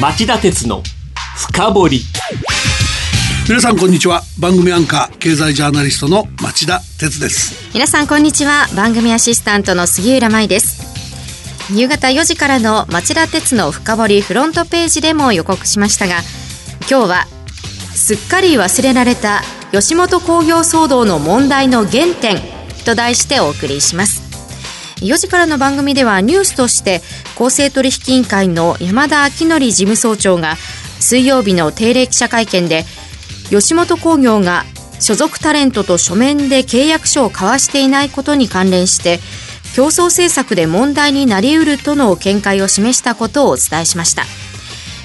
町田鉄の深掘り。皆さんこんにちは。番組アンカー経済ジャーナリストの町田鉄です。皆さんこんにちは。番組アシスタントの杉浦舞です。夕方4時からの町田鉄の深掘りフロントページでも予告しましたが今日はすっかり忘れられた吉本興業騒動の問題の原点と題してお送りします4時からの番組ではニュースとして公正取引委員会の山田昭則事務総長が水曜日の定例記者会見で吉本興業が所属タレントと書面で契約書を交わしていないことに関連して競争政策で問題になりうるとの見解を示したことをお伝えしました。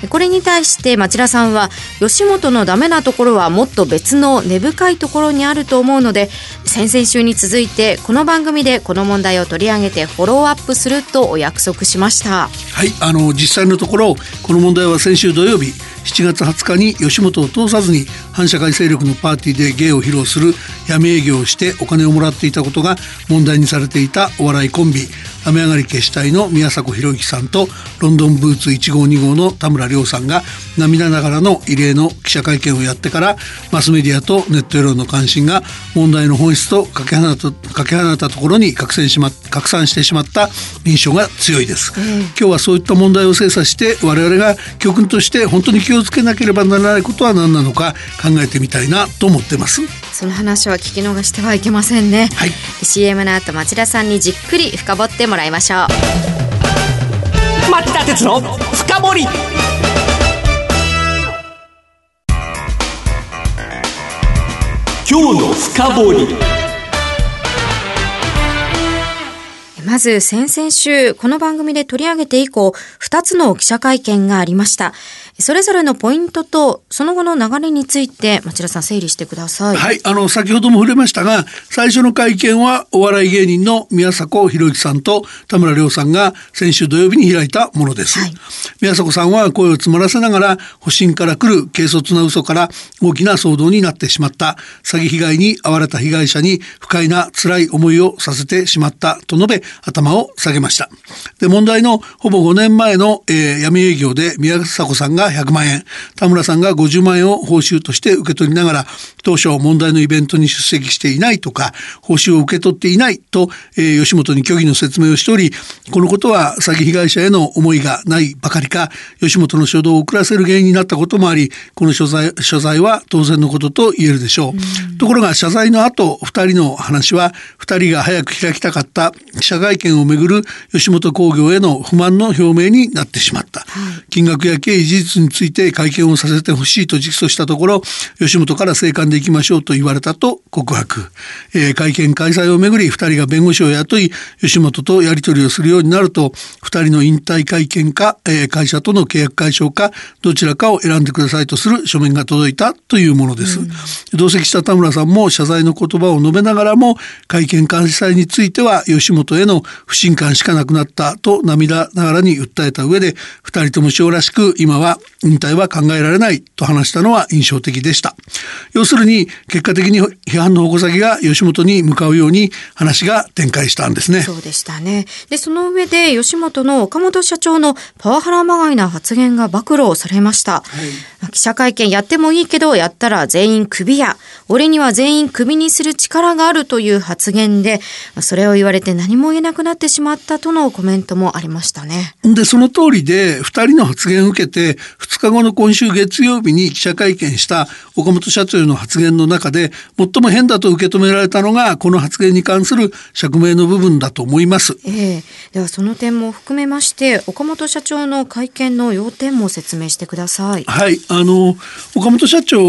これに対して町田さんは吉本のダメなところはもっと別の根深いところにあると思うので先々週に続いてこの番組でこの問題を取り上げてフォローアップするとお約束しました。はいあの実際のところこの問題は先週土曜日7月20日に吉本を通さずに反社会勢力のパーティーで芸を披露する闇営業をしてお金をもらっていたことが問題にされていたお笑いコンビ雨上がり消したいの宮迫博之さんとロンドンブーツ1号2号の田村亮さんが涙ながらの異例の記者会見をやってからマスメディアとネット世論の関心が問題の本質とかけ離たかけ離たところに拡散しま拡散してしまった印象が強いです、うん、今日はそういった問題を精査して我々が教訓として本当に気をつけなければならないことは何なのか考えてみたいなと思ってます。その話は聞き逃してはいけませんね、はい、CM の後町田さんにじっくり深掘ってもらいましょう。町田鉄の深掘り。今日の深掘まず先々週、この番組で取り上げて以降、2つの記者会見がありました。それぞれのポイントとその後の流れについて町田さん整理してください。はい、あの先ほども触れましたが、最初の会見はお笑い芸人の宮迫博之さんと田村亮さんが先週土曜日に開いたものです。はい、宮迫さんは声を詰まらせながら保身から来る軽率な嘘から大きな騒動になってしまった詐欺被害に遭われた被害者に不快な辛い思いをさせてしまったと述べ頭を下げました。で問題のほぼ5年前の、えー、闇営業で宮迫さんがが100万円田村さんが50万円を報酬として受け取りながら当初問題のイベントに出席していないとか報酬を受け取っていないと、えー、吉本に虚偽の説明をしておりこのことは詐欺被害者への思いがないばかりか吉本の初動を遅らせる原因になったこともありこの謝罪謝罪は当然のことと言えるでしょう。うところが謝罪の後2人の話は2人が早く開きたかった記者会見をめぐる吉本興業への不満の表明になってしまった。はい、金額や経緯事実について会見をさせてほしいと直訴したところ吉本から静観で行きましょうと言われたと告白、えー、会見開催をめぐり2人が弁護士を雇い吉本とやり取りをするようになると2人の引退会見か、えー、会社との契約解消かどちらかを選んでくださいとする書面が届いたというものです、うん、同席した田村さんも謝罪の言葉を述べながらも会見開催については吉本へのの不信感しかなくなったと涙ながらに訴えた上で2人とも将らしく今は引退は考えられないと話したのは印象的でした。要するに結果的に批判の矛先が吉本に向かうように話が展開したんですね。そうでしたね。で、その上で吉本の岡本社長のパワハラまがいな発言が暴露されました。はい、記者会見やってもいいけどやったら全員クビや、俺には全員クビにする力があるという発言で、それを言われて何も言えなくなってしまったとのコメントもありましたね。で、その通りで2人の発言を受けて2日後の今週月曜日に記者会見した岡本社長の発言の中で最も変だと受け止められたのがこの発言に関する釈明の部分だと思います。えー、ではその点も含めまして岡本社長の会見の要点も説明してください。はい、あの岡本社長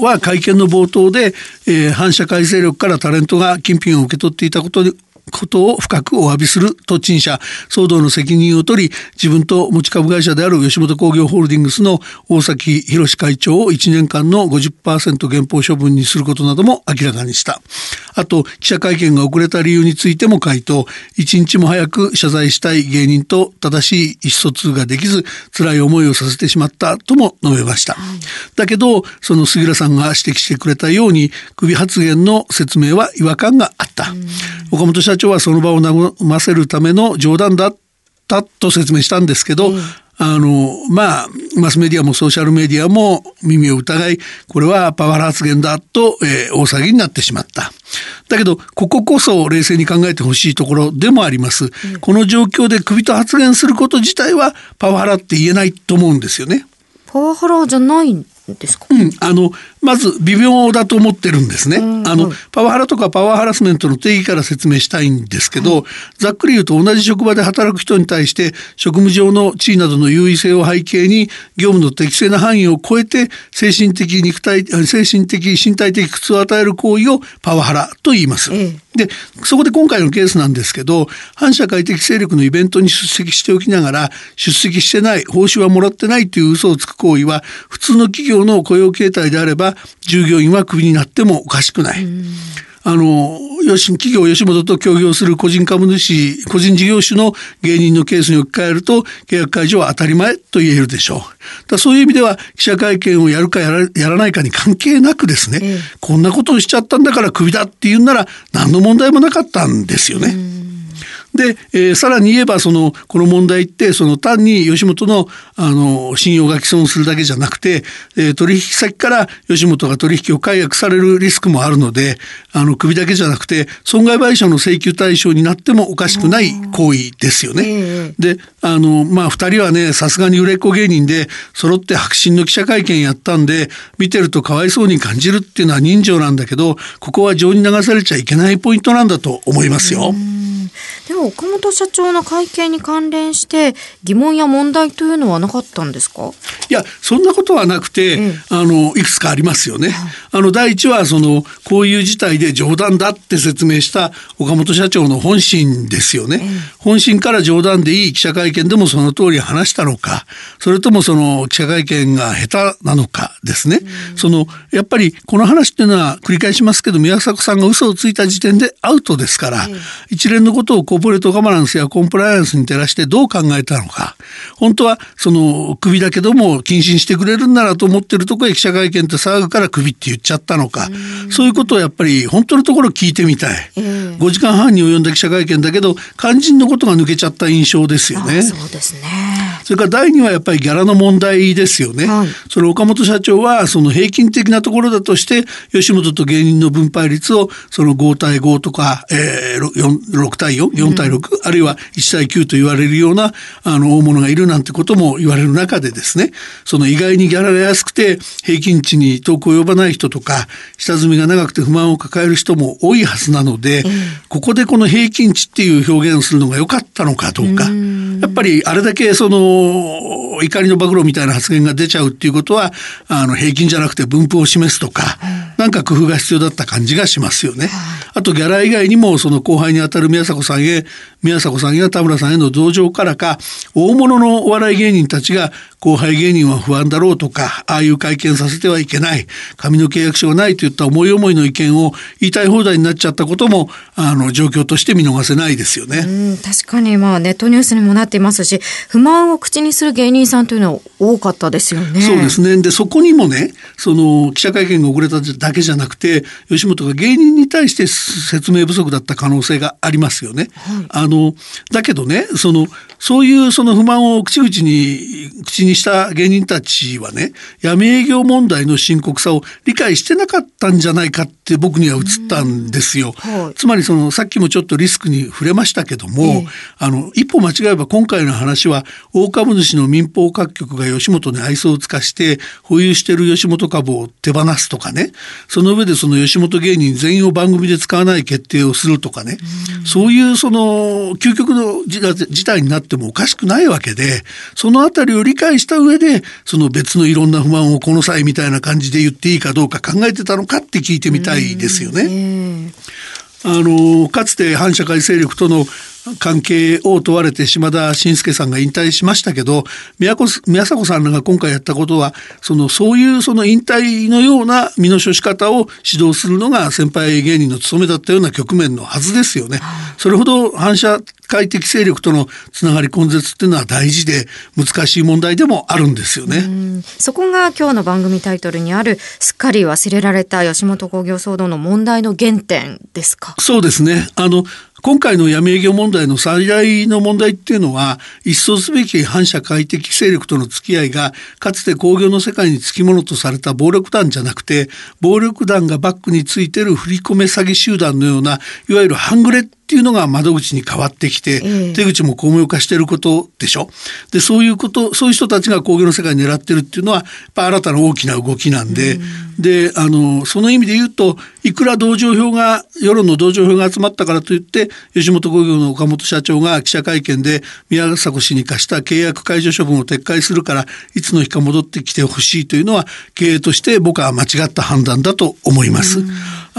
は会見の冒頭で、えー、反社会勢力からタレントが金品を受け取っていたことことを深くお詫びすると陳謝騒動の責任を取り自分と持ち株会社である吉本興業ホールディングスの大崎宏会長を1年間の50%減法処分にすることなども明らかにした。あと記者会見が遅れた理由についても回答。一日も早く謝罪したい芸人と正しい意思疎通ができず辛い思いをさせてしまったとも述べました、はい、だけどその杉浦さんが指摘してくれたように首発言の説明は違和感があった。岡本社長はその場を和ませるための冗談だったと説明したんですけど、うんあの、まあ、マスメディアもソーシャルメディアも耳を疑い、これはパワハラ発言だと、えー、大騒ぎになってしまった。だけど、こここそ冷静に考えてほしいところでもあります。うん、この状況で首と発言すること自体はパワハラって言えないと思うんですよね。パワハラじゃないんですか、うん、あのまず微妙だと思ってるんですね、あのパワハラとかパワーハラスメントの定義から説明したいんですけど、はい、ざっくり言うと同じ職場で働く人に対して職務上の地位などの優位性を背景に業務の適正な範囲を超えて精神的肉体精神的身体的苦痛を与える行為をパワハラと言います。ええでそこで今回のケースなんですけど反社会的勢力のイベントに出席しておきながら出席してない報酬はもらってないという嘘をつく行為は普通の企業の雇用形態であれば従業員はクビになってもおかしくない。あの企業吉本と協業する個人株主個人事業主の芸人のケースに置き換えると契約解除は当たり前と言えるでしょう。だそういう意味では記者会見をやるかやらやらないかに関係なくですね、こんなことをしちゃったんだからクビだって言うなら何の問題もなかったんですよね。で、えー、さらに言えばそのこの問題ってその単に吉本のあの信用が毀損するだけじゃなくて、えー、取引先から吉本が取引を解約されるリスクもあるのであの首だけじゃなくて損害賠償の請求対象になってもおかしくない行為ですよね。であのまあ2人はねさすがに売れっ子芸人で揃って白真の記者会見やったんで見てるとかわいそうに感じるっていうのは人情なんだけどここは情に流されちゃいけないポイントなんだと思いますよ。では岡本社長の会見に関連して疑問や問題というのはなかったんですか？いやそんなことはなくて、ええ、あのいくつかありますよね。あの第一はそのこういう事態で冗談だって説明した岡本社長の本心ですよね。え、本心から冗談でいい記者会見でもその通り話したのかそれともその記者会見が下手なのかですね。そのやっぱりこの話っていうのは繰り返しますけど宮迫さんが嘘をついた時点でアウトですから、一連のことをコーポレートガバナンスやコンプライアンスに照らしてどう考えたのか。本当はその首だけども謹慎してくれるんならと思ってるとこへ記者会見って騒ぐから首って言っちゃったのか。そういうことをやっぱり本当のところ聞いてみたい、5時間半に及んだ記者会見だけど肝心のことが抜けちゃった印象ですよね。そうですねそれから第2はやっぱりギャラの問題ですよね。はい、その岡本社長はその平均的なところだとして吉本と芸人の分配率をその5対5とか、えー、6対44対6、うん、あるいは1対9と言われるようなあの大物がいるなんてことも言われる中でですね。その意外にギャラが安くて平均値に遠く及ばない人とか下積みが長くて不満を抱える人も多いはずなので、うん、ここでこの平均値っていう表現をするのが良かったのかどうか。うん。やっぱりあれだけその怒りの暴露みたいな発言が出ちゃうっていうことはあの平均じゃなくて分布を示すとか、なんか工夫が必要だった感じがしますよね。あとギャラ以外にもその後輩にあたる宮迫さんへ宮迫さんや田村さんへの同情からか大物のお笑い芸人たちが後輩芸人は不安だろうとかああいう会見させてはいけない紙の契約書がないといった思い思いの意見を言いたい放題になっちゃったこともあの状況として見逃せないですよね。うん確かにまあネットニュースにもなっていますし不満を口にする芸人さんというのは多かったですよね。そうですねでそこにもねその記者会見が遅れただけじゃなくて吉本が芸人に対して説明不足だった可能性がありますよね。はい、あのだけどねそのそういうその不満を口々に口にした芸人たちはね闇営業問題の深刻さを理解してなかったんじゃないかって僕には映ったんですよ。はい、つまりそのさっきもちょっとリスクに触れましたけども、ええ、あの一歩間違えば今回の話は大株主の民放各局が吉本に愛想を尽かして保有している吉本株を手放すとかね。その上でその吉本芸人全員を番組で使わない決定をするとかね、うそういうその究極の事態になってもおかしくないわけでそのあたりを理解した上でその別のいろんな不満をこの際みたいな感じで言っていいかどうか考えてたのかって聞いてみたいですよね。あのかつて反社会勢力との関係を問われて島田紳介さんが引退しましたけど宮宮迫さんらが今回やったことはそのそういうその引退のような身の処し方を指導するのが先輩芸人の務めだったような局面のはずですよね。それほど反社会的勢力とのつながり根絶っていうのは大事で難しい問題でもあるんですよね。そこが今日の番組タイトルにあるすっかり忘れられた吉本興業騒動の問題の原点ですか？そうですね。あの今回の闇営業問題の最大の問題っていうのは一掃すべき反社会的勢力との付き合いがかつて工業の世界につきものとされた暴力団じゃなくて暴力団がバックについてる振り込め詐欺集団のようないわゆる半グレっていうのが窓口に変わってきて、え手口も巧妙化していることでしょ？でそういうことそういう人たちが工業の世界に狙ってるっていうのはやっぱ新たな大きな動きなんで、うん、であのその意味で言うといくら同情票が世論の同情票が集まったからといって吉本興業の岡本社長が記者会見で宮迫氏に課した契約解除処分を撤回するからいつの日か戻ってきてほしいというのは経営として僕は間違った判断だと思います。うん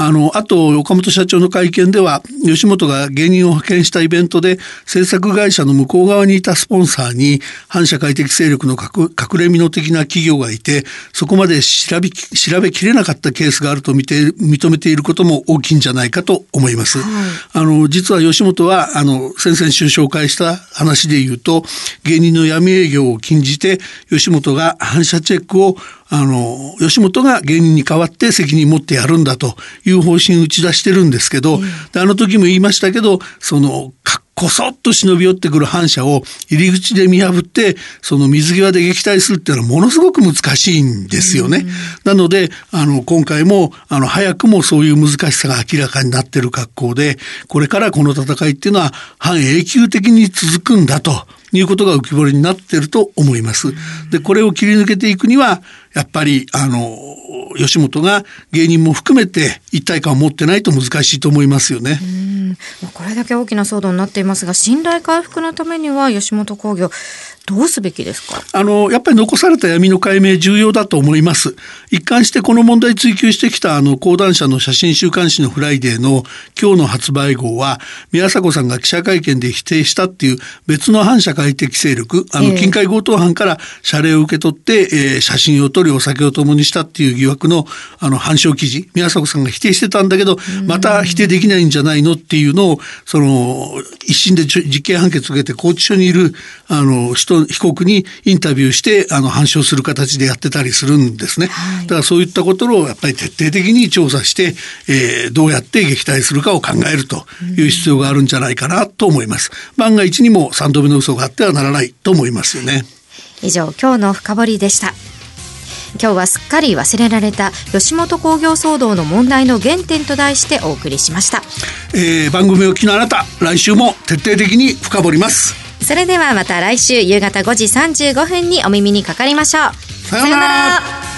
あの、あと、岡本社長の会見では、吉本が芸人を派遣したイベントで、制作会社の向こう側にいたスポンサーに、反社会的勢力の隠れ身の的な企業がいて、そこまで調べ、調べきれなかったケースがあると見て、認めていることも大きいんじゃないかと思います。はい、あの、実は吉本は、あの、先々週紹介した話で言うと、芸人の闇営業を禁じて、吉本が反社チェックをあの吉本が芸人に代わって責任持ってやるんだという方針を打ち出してるんですけど、あの時も言いましたけどそのこそっと忍び寄ってくる反社を入り口で見破ってその水際で撃退するっていうのはものすごく難しいんですよね。なのであの今回もあの早くもそういう難しさが明らかになってる格好でこれからこの戦いっていうのは半永久的に続くんだということが浮き彫りになってると思います。で、これを切り抜けていくには、やっぱり、あの、吉本が芸人も含めて一体感を持ってないと難しいと思いますよね。これだけ大きな騒動になっていますが、信頼回復のためには吉本興業、どうすべきですか？あのやっぱり残された闇の解明重要だと思います。一貫してこの問題追及してきたあの講談社の写真週刊誌のフライデーの今日の発売号は宮迫さんが記者会見で否定したっていう別の反社会的勢力あの金塊強盗犯から謝礼を受け取って、えー、写真を撮りお酒を共にしたっていう疑惑のあの反証記事宮迫さんが否定してたんだけどまた否定できないんじゃないのっていうのをその一審で実刑判決を受けて拘置所にいるあの人被告にインタビューしてあの反証する形でやってたりするんですね、はい、だからそういったことをやっぱり徹底的に調査して、えー、どうやって撃退するかを考えるという必要があるんじゃないかなと思います。万が一にも3度目の嘘があってはならないと思いますよね。以上今日の深掘りでした。今日はすっかり忘れられた吉本興業騒動の問題の原点と題してお送りしました、えー、番組を聞きのあなた来週も徹底的に深掘りますそれではまた来週夕方5時35分にお耳にかかりましょう。さようなら